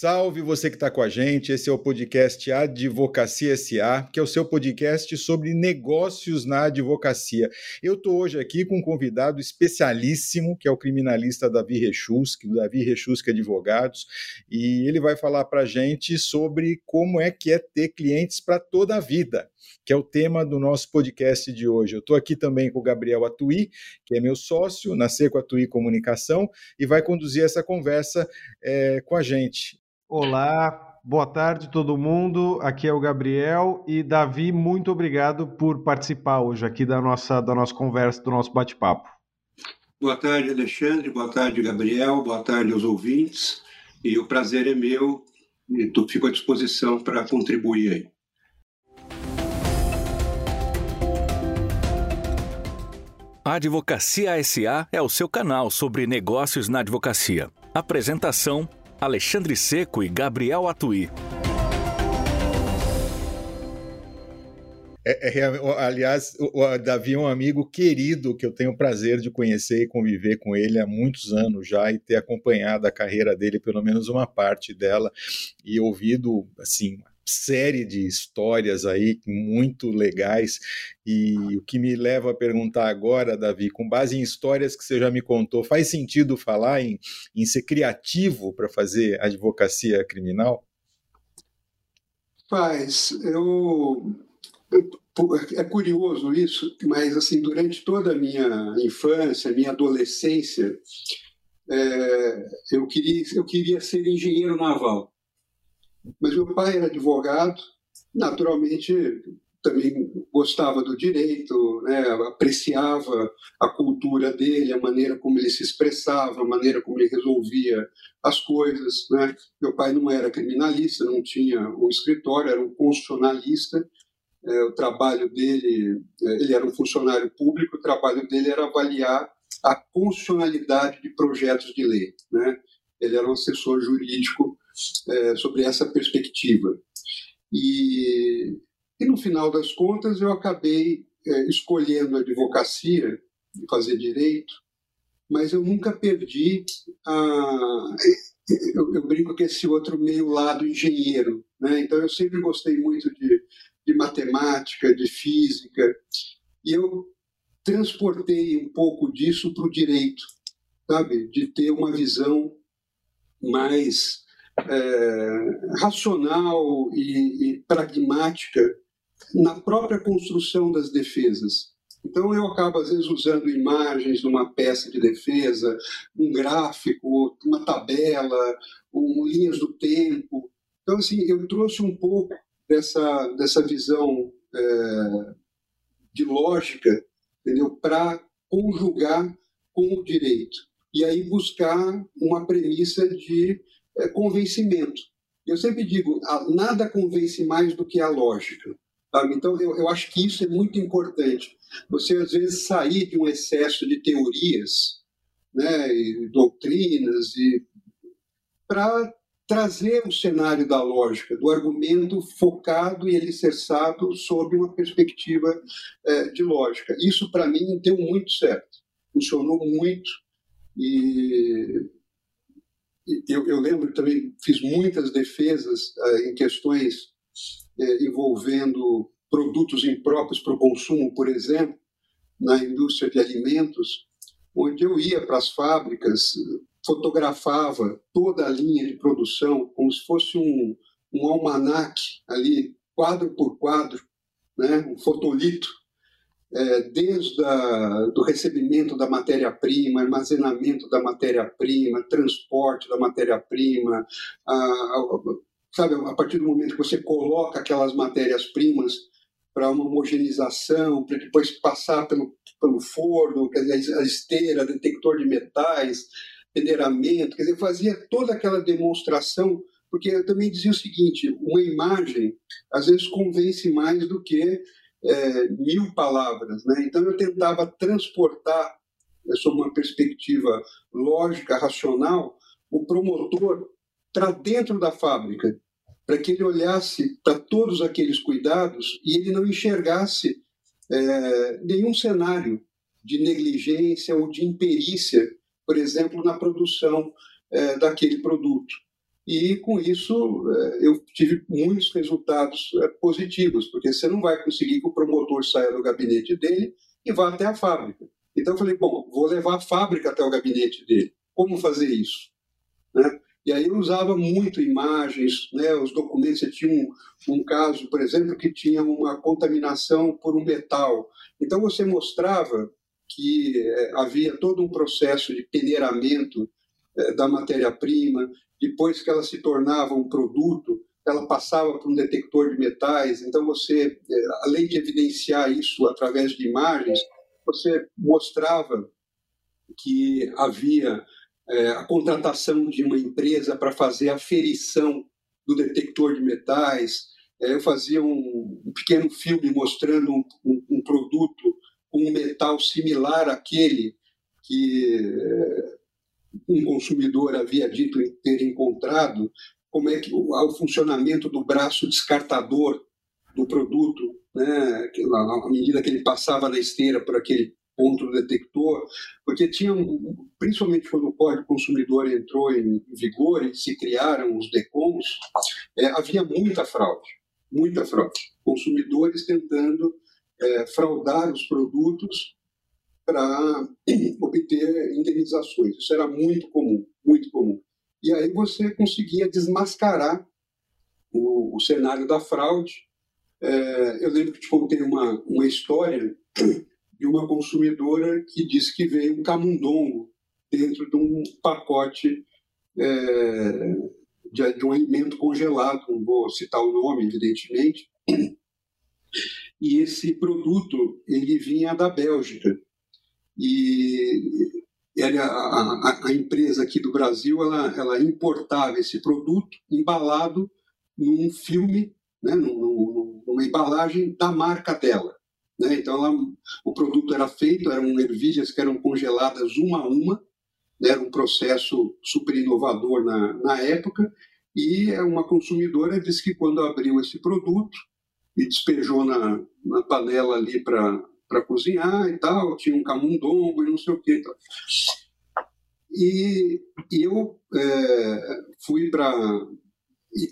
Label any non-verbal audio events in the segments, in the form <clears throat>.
Salve você que está com a gente. Esse é o podcast Advocacia SA, que é o seu podcast sobre negócios na advocacia. Eu estou hoje aqui com um convidado especialíssimo, que é o criminalista Davi Rechuski, do Davi Rechuski Advogados, e ele vai falar para a gente sobre como é que é ter clientes para toda a vida que é o tema do nosso podcast de hoje. Eu estou aqui também com o Gabriel Atui, que é meu sócio na Seco Atui Comunicação, e vai conduzir essa conversa é, com a gente. Olá, boa tarde todo mundo. Aqui é o Gabriel e Davi, muito obrigado por participar hoje aqui da nossa, da nossa conversa, do nosso bate-papo. Boa tarde, Alexandre. Boa tarde, Gabriel. Boa tarde aos ouvintes. E o prazer é meu e fico à disposição para contribuir aí. A Advocacia SA é o seu canal sobre negócios na advocacia. Apresentação Alexandre Seco e Gabriel Atui. É, é, aliás, o, o Davi é um amigo querido que eu tenho o prazer de conhecer e conviver com ele há muitos anos já e ter acompanhado a carreira dele, pelo menos uma parte dela, e ouvido assim série de histórias aí muito legais. E o que me leva a perguntar agora, Davi, com base em histórias que você já me contou, faz sentido falar em, em ser criativo para fazer advocacia criminal? Faz. Eu é curioso isso, mas assim durante toda a minha infância, minha adolescência, é, eu queria eu queria ser engenheiro naval. Mas meu pai era advogado, naturalmente também gostava do direito, né? apreciava a cultura dele, a maneira como ele se expressava, a maneira como ele resolvia as coisas. Né? Meu pai não era criminalista, não tinha um escritório, era um constitucionalista. É, o trabalho dele, é, ele era um funcionário público, o trabalho dele era avaliar a constitucionalidade de projetos de lei. Né? Ele era um assessor jurídico é, sobre essa perspectiva. E, e, no final das contas, eu acabei é, escolhendo a advocacia, fazer direito, mas eu nunca perdi a. Eu, eu brinco que esse outro meio lado engenheiro. Né? Então, eu sempre gostei muito de, de matemática, de física, e eu transportei um pouco disso para o direito, sabe? De ter uma visão mais é, racional e, e pragmática na própria construção das defesas. Então eu acabo às vezes usando imagens de uma peça de defesa, um gráfico, uma tabela, um, linhas do tempo. Então assim eu trouxe um pouco dessa dessa visão é, de lógica, entendeu, para conjugar com o direito e aí buscar uma premissa de convencimento. Eu sempre digo, nada convence mais do que a lógica. Sabe? Então, eu, eu acho que isso é muito importante. Você, às vezes, sair de um excesso de teorias, né, e doutrinas, e para trazer o cenário da lógica, do argumento focado e alicerçado sob uma perspectiva é, de lógica. Isso, para mim, deu muito certo. Funcionou muito e eu, eu lembro também, fiz muitas defesas uh, em questões uh, envolvendo produtos impróprios para o consumo, por exemplo, na indústria de alimentos, onde eu ia para as fábricas, fotografava toda a linha de produção como se fosse um, um almanaque ali, quadro por quadro, né, um fotolito, é, desde o recebimento da matéria-prima, armazenamento da matéria-prima, transporte da matéria-prima, sabe, a partir do momento que você coloca aquelas matérias-primas para uma homogeneização, para depois passar pelo, pelo forno, quer dizer, a esteira, detector de metais, peneiramento, quer dizer, fazia toda aquela demonstração, porque eu também dizia o seguinte, uma imagem às vezes convence mais do que é, mil palavras. Né? Então eu tentava transportar, sob uma perspectiva lógica, racional, o promotor para dentro da fábrica, para que ele olhasse para todos aqueles cuidados e ele não enxergasse é, nenhum cenário de negligência ou de imperícia, por exemplo, na produção é, daquele produto. E com isso é, eu tive muitos resultados é, positivos, porque você não vai conseguir que o promotor saia do gabinete dele e vá até a fábrica. Então eu falei, bom, vou levar a fábrica até o gabinete dele. Como fazer isso? Né? E aí eu usava muito imagens, né? os documentos, você tinha um, um caso, por exemplo, que tinha uma contaminação por um metal. Então você mostrava que é, havia todo um processo de peneiramento da matéria-prima, depois que ela se tornava um produto, ela passava por um detector de metais. Então você, é, além de evidenciar isso através de imagens, você mostrava que havia é, a contratação de uma empresa para fazer a ferição do detector de metais. É, eu fazia um, um, pequeno filme mostrando um, um, um, produto com um metal similar àquele que é, um consumidor havia dito ter encontrado, como é que o, o funcionamento do braço descartador do produto, né, à medida que ele passava na esteira por aquele ponto do detector, porque tinha, principalmente quando o Código Consumidor entrou em vigor e se criaram os DECOMs, é, havia muita fraude, muita fraude. Consumidores tentando é, fraudar os produtos para <clears throat> obter indenizações. Isso era muito comum, muito comum. E aí você conseguia desmascarar o, o cenário da fraude. É, eu lembro que te contei uma, uma história <clears throat> de uma consumidora que disse que veio um camundongo dentro de um pacote é, de, de, um alimento congelado, não vou citar o nome, evidentemente. <clears throat> E esse produto ele vinha da Bélgica e era a, a, a empresa aqui do Brasil ela, ela importava esse produto embalado num filme, né, numa embalagem da marca dela. Né? Então, ela, o produto era feito, eram ervilhas que eram congeladas uma a uma, né? era um processo super inovador na, na época, e uma consumidora disse que quando abriu esse produto e despejou na, na panela ali para cozinhar e tal, tinha um camundongo e não sei o que. Então. E, e eu é, fui para.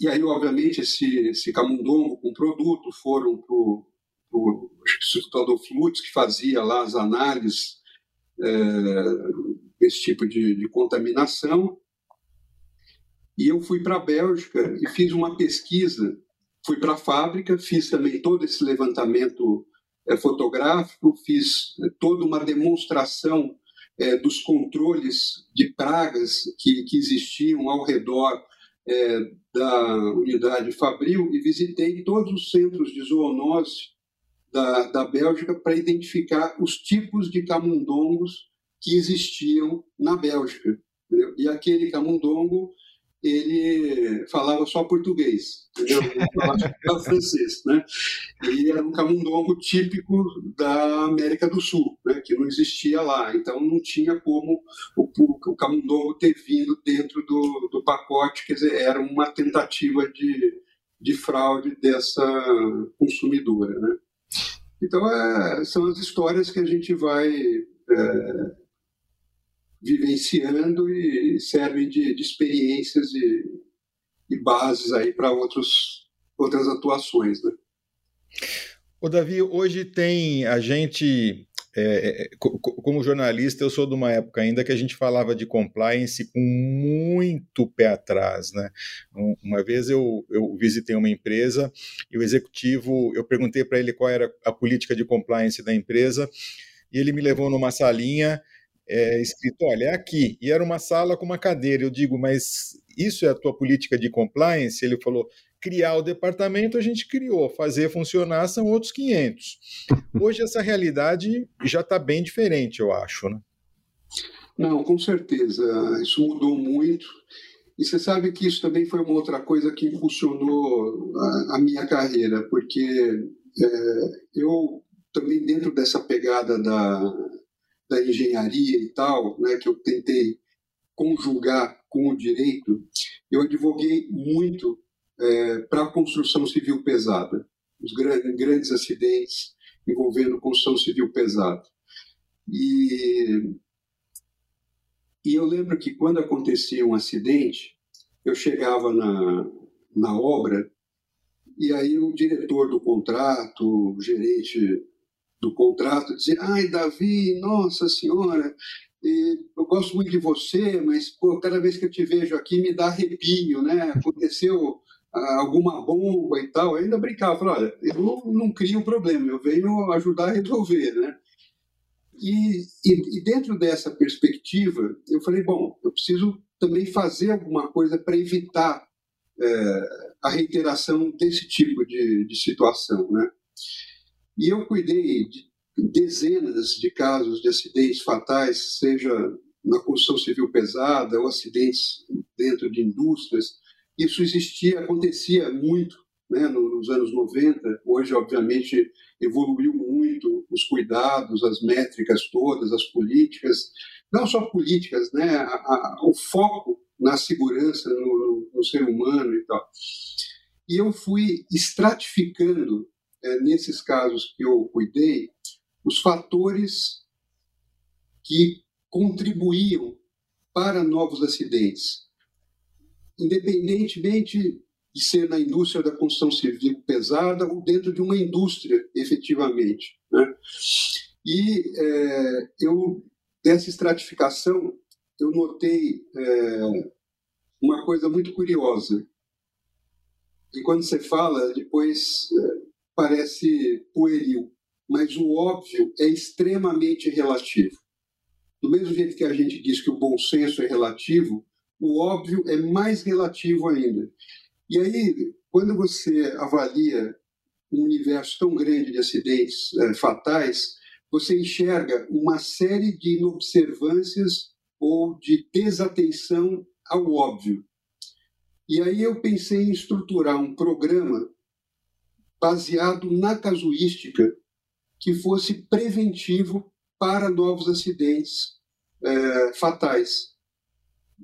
E, aí, obviamente, esse, esse camundongo com produto foram para o Instituto Adolfo que fazia lá as análises é, desse tipo de, de contaminação. E eu fui para a Bélgica e fiz uma pesquisa. Fui para a fábrica, fiz também todo esse levantamento fotográfico, fiz é, toda uma demonstração é, dos controles de pragas que, que existiam ao redor é, da unidade Fabril e visitei todos os centros de zoonose da, da Bélgica para identificar os tipos de camundongos que existiam na Bélgica. Entendeu? E aquele camundongo ele falava só português, entendeu? Ele falava <laughs> francês, né? E era um camundongo típico da América do Sul, né? Que não existia lá, então não tinha como o, o camundongo ter vindo dentro do, do pacote, quer dizer, era uma tentativa de, de fraude dessa consumidora, né? Então, é, são as histórias que a gente vai é, vivenciando e servem de, de experiências e, e, bases aí para outras atuações. Né? O Davi, hoje tem a gente é, é como jornalista, eu sou de uma época ainda que a gente falava de compliance com muito pé atrás, né? Uma vez eu, eu visitei uma empresa e o executivo, eu perguntei para ele qual era a política de compliance da empresa e ele me levou numa salinha é, escrito, olha, é aqui. E era uma sala com uma cadeira. Eu digo, mas isso é a tua política de compliance? Ele falou, criar o departamento a gente criou, fazer funcionar são outros 500. <laughs> Hoje essa realidade já está bem diferente, eu acho, né? Não, com certeza. Isso mudou muito. E você sabe que isso também foi uma outra coisa que impulsionou a, a minha carreira, porque é, eu também dentro dessa pegada da, da engenharia e tal, né, que eu tentei conjugar com o direito, eu advoguei muito é, para a construção civil pesada, os grandes, grandes acidentes envolvendo construção civil pesada. E, e eu lembro que quando acontecia um acidente, eu chegava na, na obra e aí o diretor do contrato, o gerente do contrato, dizia: Ai, Davi, nossa senhora, eu gosto muito de você, mas pô, cada vez que eu te vejo aqui me dá arrepio, né? Aconteceu ah, alguma bomba e tal. Eu ainda brincava, falava, olha, eu não, não crio um problema, eu venho ajudar a resolver, né? E, e, e, dentro dessa perspectiva, eu falei, bom, eu preciso também fazer alguma coisa para evitar é, a reiteração desse tipo de, de situação, né? E eu cuidei de dezenas de casos de acidentes fatais, seja na construção civil pesada ou acidentes dentro de indústrias. Isso existia, acontecia muito né, nos anos 90. Hoje, obviamente, evoluiu muito os cuidados, as métricas todas, as políticas, não só políticas, né, a, a, o foco na segurança no, no, no, ser humano e tal. E eu fui estratificando, é, nesses casos que eu cuidei, os fatores que contribuíam para novos acidentes, independentemente de ser na indústria da construção civil pesada ou dentro de uma indústria, efetivamente. Né? E é, eu, dessa estratificação, eu notei é, uma coisa muito curiosa. E quando você fala, depois é, parece pueril mas o óbvio é extremamente relativo. Do mesmo jeito que a gente diz que o bom senso é relativo, o óbvio é mais relativo ainda. E aí, quando você avalia um universo tão grande de acidentes é, fatais, você enxerga uma série de inobservâncias ou de desatenção ao óbvio. E aí eu pensei em estruturar um programa baseado na casuística que fosse preventivo para novos acidentes é, fatais,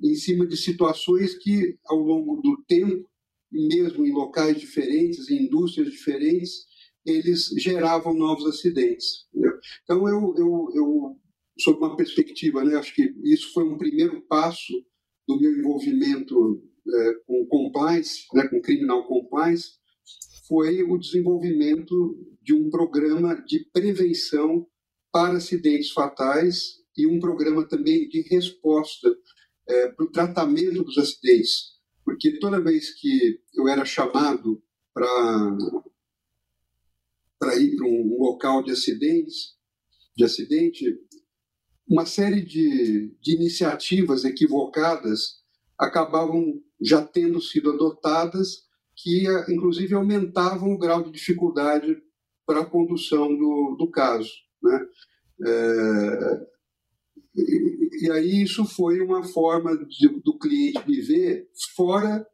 em cima de situações que, ao longo do tempo, mesmo em locais diferentes, em indústrias diferentes, eles geravam novos acidentes. Entendeu? Então, eu, eu, eu, sob uma perspectiva, né, acho que isso foi um primeiro passo do meu envolvimento é, com compliance, né, com criminal compliance, foi o desenvolvimento de um programa de prevenção para acidentes fatais e um programa também de resposta é, para o tratamento dos acidentes. Porque toda vez que eu era chamado para para ir para um local de acidentes, de acidente, uma série de, de iniciativas equivocadas acabavam já tendo sido adotadas que, inclusive, aumentavam o grau de dificuldade para a condução do, do caso. Né? É, e, e, aí isso foi uma forma de, do cliente me ver fora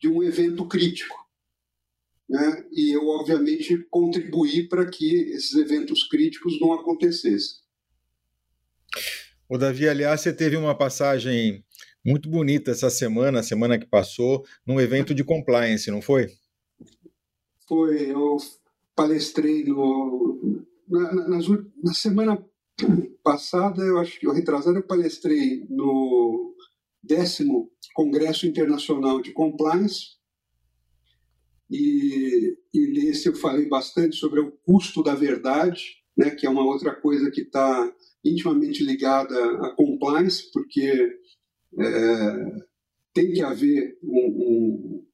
de um evento crítico. Né? E eu, obviamente, contribuí para que esses eventos críticos não acontecessem. O Davi, aliás, você teve uma passagem muito bonita essa semana, a semana que passou, num evento de compliance, não foi? Foi, eu palestrei no, na, na, na semana passada, eu acho que eu retrasado, eu palestrei no décimo Congresso Internacional de Compliance, e, e nesse eu falei bastante sobre o custo da verdade, né, que é uma outra coisa que está intimamente ligada à compliance, porque é, tem que haver um, um,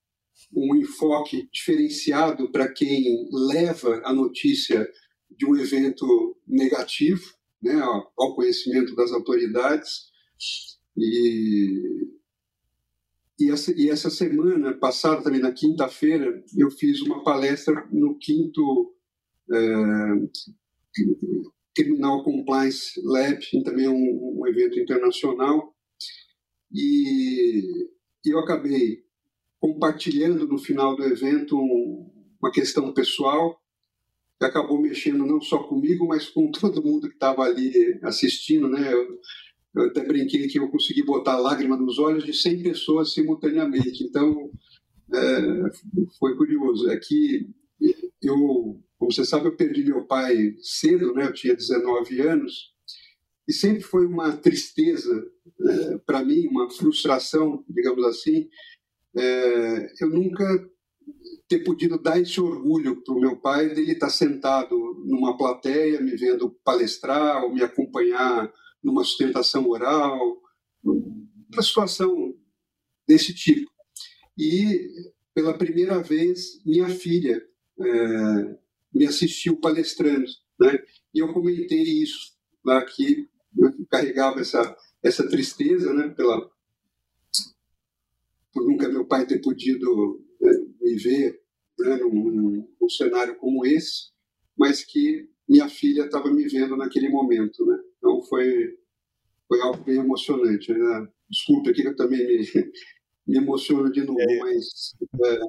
um enfoque diferenciado para quem leva a notícia de um evento negativo né, ao conhecimento das autoridades. E, e, essa, e essa semana passada, também na quinta-feira, eu fiz uma palestra no quinto é, Criminal Compliance Lab, também é um, um evento internacional, e eu acabei compartilhando no final do evento uma questão pessoal que acabou mexendo não só comigo, mas com <laughs> todo mundo que estava ali assistindo, né? Eu, eu, até brinquei que eu consegui botar lágrima nos olhos de 100 pessoas simultaneamente. Então, é, foi curioso. É que eu, como você sabe, eu perdi meu pai cedo, né? Eu tinha 19 anos e sempre foi uma tristeza é, para mim, uma frustração, digamos assim. É, eu nunca ter podido dar esse orgulho para o meu pai dele estar tá sentado numa plateia me vendo palestrar ou me acompanhar numa sustentação oral, uma situação desse tipo. E pela primeira vez minha filha é, me assistiu palestrando, né? E eu comentei isso lá que eu carregava essa essa tristeza, né? Pela por nunca meu pai ter podido né, me ver né, num, num, cenário como esse, mas que minha filha estava me vendo naquele momento, né? Então foi foi algo bem emocionante. Né? Desculpe aqui que eu também me, <laughs> me emociono de novo, é. mas é,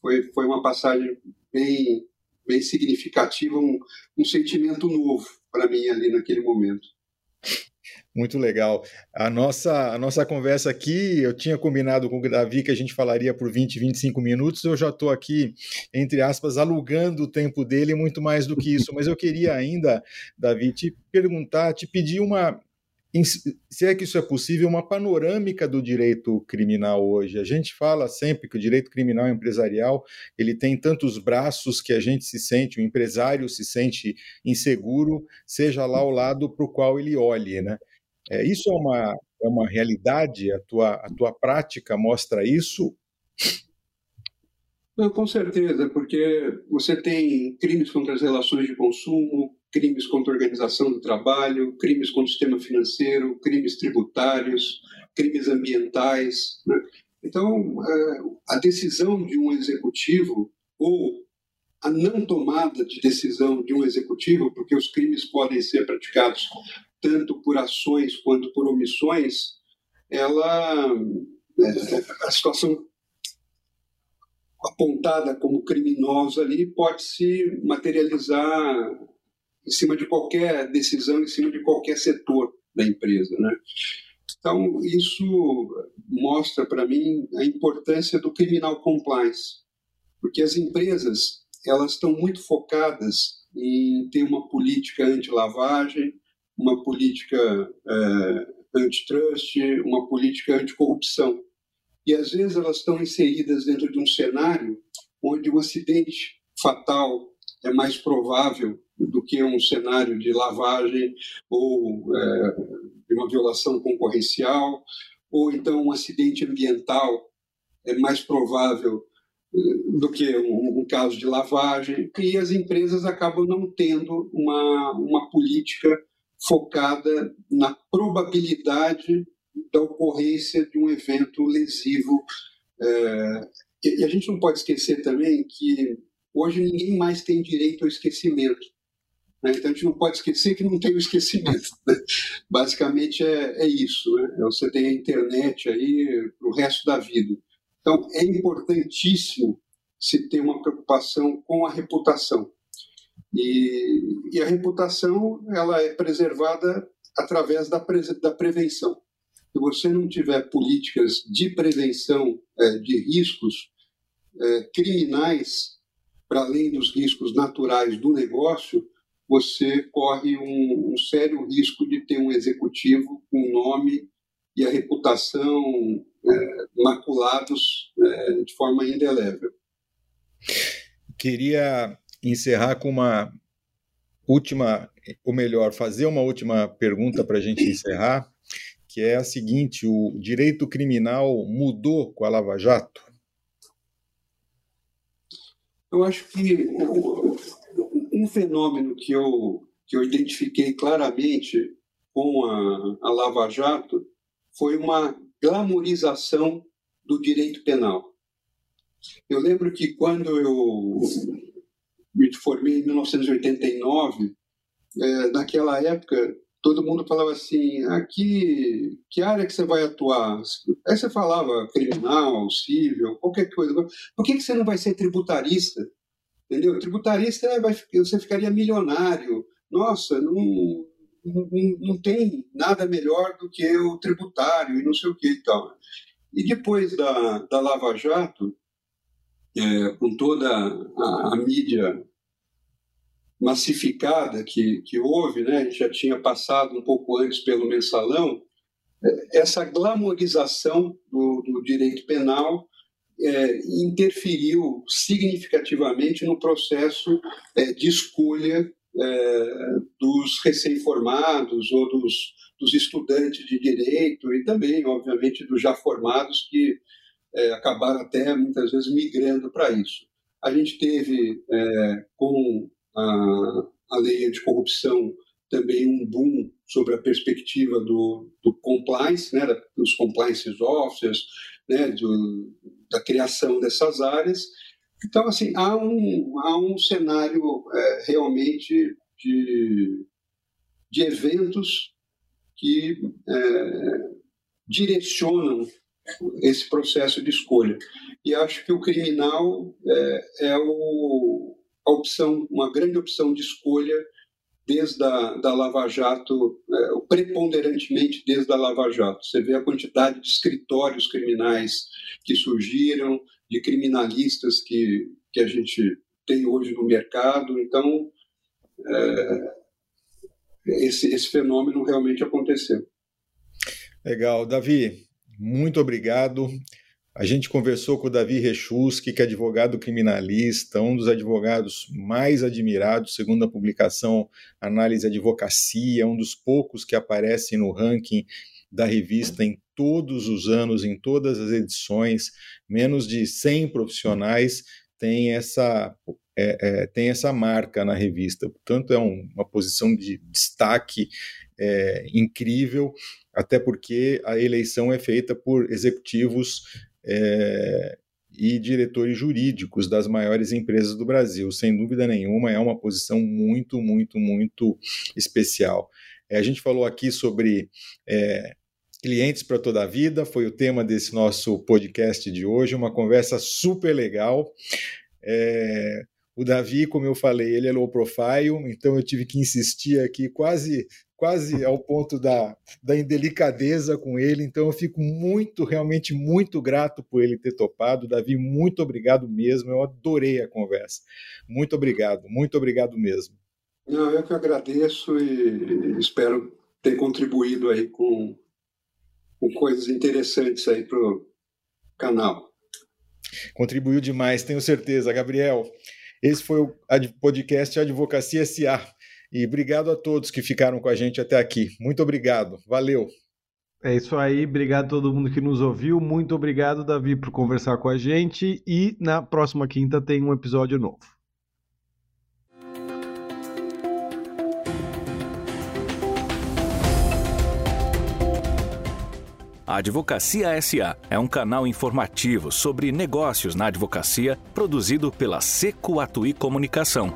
foi foi uma passagem bem bem significativa, um, um sentimento novo para mim ali naquele momento. Muito legal. A nossa, a nossa conversa aqui, eu tinha combinado com o Davi que a gente falaria por 20, 25 minutos. Eu já estou aqui, entre aspas, alugando o tempo dele muito mais do que isso. Mas eu queria ainda, Davi, te perguntar, te pedir uma, se é que isso é possível, uma panorâmica do direito criminal hoje. A gente fala sempre que o direito criminal empresarial ele tem tantos braços que a gente se sente, o empresário se sente inseguro, seja lá o lado para o qual ele olhe, né? É, isso é uma, é uma realidade? A tua, a tua prática mostra isso? Com certeza, porque você tem crimes contra as relações de consumo, crimes contra a organização do trabalho, crimes contra o sistema financeiro, crimes tributários, crimes ambientais. Né? Então, é, a decisão de um executivo ou a não tomada de decisão de um executivo, porque os crimes podem ser praticados tanto por ações quanto por omissões, ela é, a situação apontada como criminosa ali pode se materializar em cima de qualquer decisão, em cima de qualquer setor da empresa, né? Então isso mostra para mim a importância do criminal compliance, porque as empresas elas estão muito focadas em ter uma política anti-lavagem, uma política é, antitrust, uma política anticorrupção. E às vezes elas estão inseridas dentro de um cenário onde o acidente fatal é mais provável do que um cenário de lavagem ou é, de uma violação concorrencial, ou então um acidente ambiental é mais provável é, do que um, um, caso de lavagem, e as empresas acabam não tendo uma, uma política focada na probabilidade da ocorrência de um evento lesivo. É, e a gente não pode esquecer também que hoje ninguém mais tem direito ao esquecimento. Né? Então a gente não pode esquecer que não tem o esquecimento. <laughs> Né? Basicamente é, é isso. Né? Você tem a internet aí para o resto da vida. Então é importantíssimo se ter uma preocupação com a reputação. E, e a reputação ela é preservada através da, pre, da prevenção. Se você não tiver políticas de prevenção é, de riscos é, criminais, para além dos riscos naturais do negócio, você corre um, um, sério risco de ter um executivo com nome e a reputação é, maculados é, de forma indelével. Queria encerrar com uma última, ou melhor, fazer uma última pergunta para a gente encerrar, que é a seguinte: o direito criminal mudou com a Lava Jato? Eu acho que um fenômeno que eu, que eu identifiquei claramente com a, a Lava Jato foi uma glamorização do direito penal. Eu lembro que quando eu me formei em 1989, é, naquela época todo mundo falava assim, aqui, que área que você vai atuar? Aí você falava criminal, civil, qualquer coisa. Por que, que você não vai ser tributarista? Entendeu? Tributarista vai, você ficaria milionário. Nossa, não, não, não tem nada melhor do que o tributário e não sei o que e tal. E depois da, da Lava Jato, é, com toda a, a, mídia massificada que, que houve, né? a gente já tinha passado um pouco antes pelo mensalão, é, essa glamorização do, do direito penal é, interferiu significativamente no processo é, de escolha é, dos recém-formados ou dos, dos, estudantes de direito e também, obviamente, dos já formados que é, acabaram até muitas vezes migrando para isso. A gente teve, é, com a, a lei anticorrupção, também um boom sobre a perspectiva do, do compliance, né, dos compliance officers, né, do, da criação dessas áreas. Então, assim, há um, há um cenário é, realmente de, de eventos que é, direcionam esse processo de escolha. E acho que o criminal é, é o, a opção, uma grande opção de escolha desde a da Lava Jato, é, preponderantemente desde a Lava Jato. Você vê a quantidade de escritórios criminais que surgiram, de criminalistas que, que a gente tem hoje no mercado. Então, é, esse, esse fenômeno realmente aconteceu. Legal. Davi, muito obrigado. A gente conversou com o Davi Rechuski, que é advogado criminalista, um dos advogados mais admirados, segundo a publicação Análise Advocacia, um dos poucos que aparecem no ranking da revista em todos os anos, em todas as edições. Menos de 100 profissionais têm essa, é, é, tem essa marca na revista. Portanto, é um, uma posição de destaque é, incrível, até porque a eleição é feita por executivos é, e diretores jurídicos das maiores empresas do Brasil. Sem dúvida nenhuma, é uma posição muito, muito, muito especial. É, a gente falou aqui sobre é, clientes para toda a vida, foi o tema desse nosso podcast de hoje, uma conversa super legal. É, o Davi, como eu falei, ele é low profile, então eu tive que insistir aqui quase quase ao ponto da, da indelicadeza com ele. Então eu fico muito, realmente muito grato por ele ter topado. Davi, muito obrigado mesmo. Eu adorei a conversa. Muito obrigado, muito obrigado mesmo. Não, eu que agradeço e espero ter contribuído aí com, com coisas interessantes aí para o canal. Contribuiu demais, tenho certeza, Gabriel. Esse foi o podcast Advocacia SA. E obrigado a todos que ficaram com a gente até aqui. Muito obrigado. Valeu. É isso aí, obrigado a todo mundo que nos ouviu. Muito obrigado, Davi, por conversar com a gente. E na próxima quinta tem um episódio novo. A Advocacia SA é um canal informativo sobre negócios na advocacia produzido pela Seco Atui Comunicação.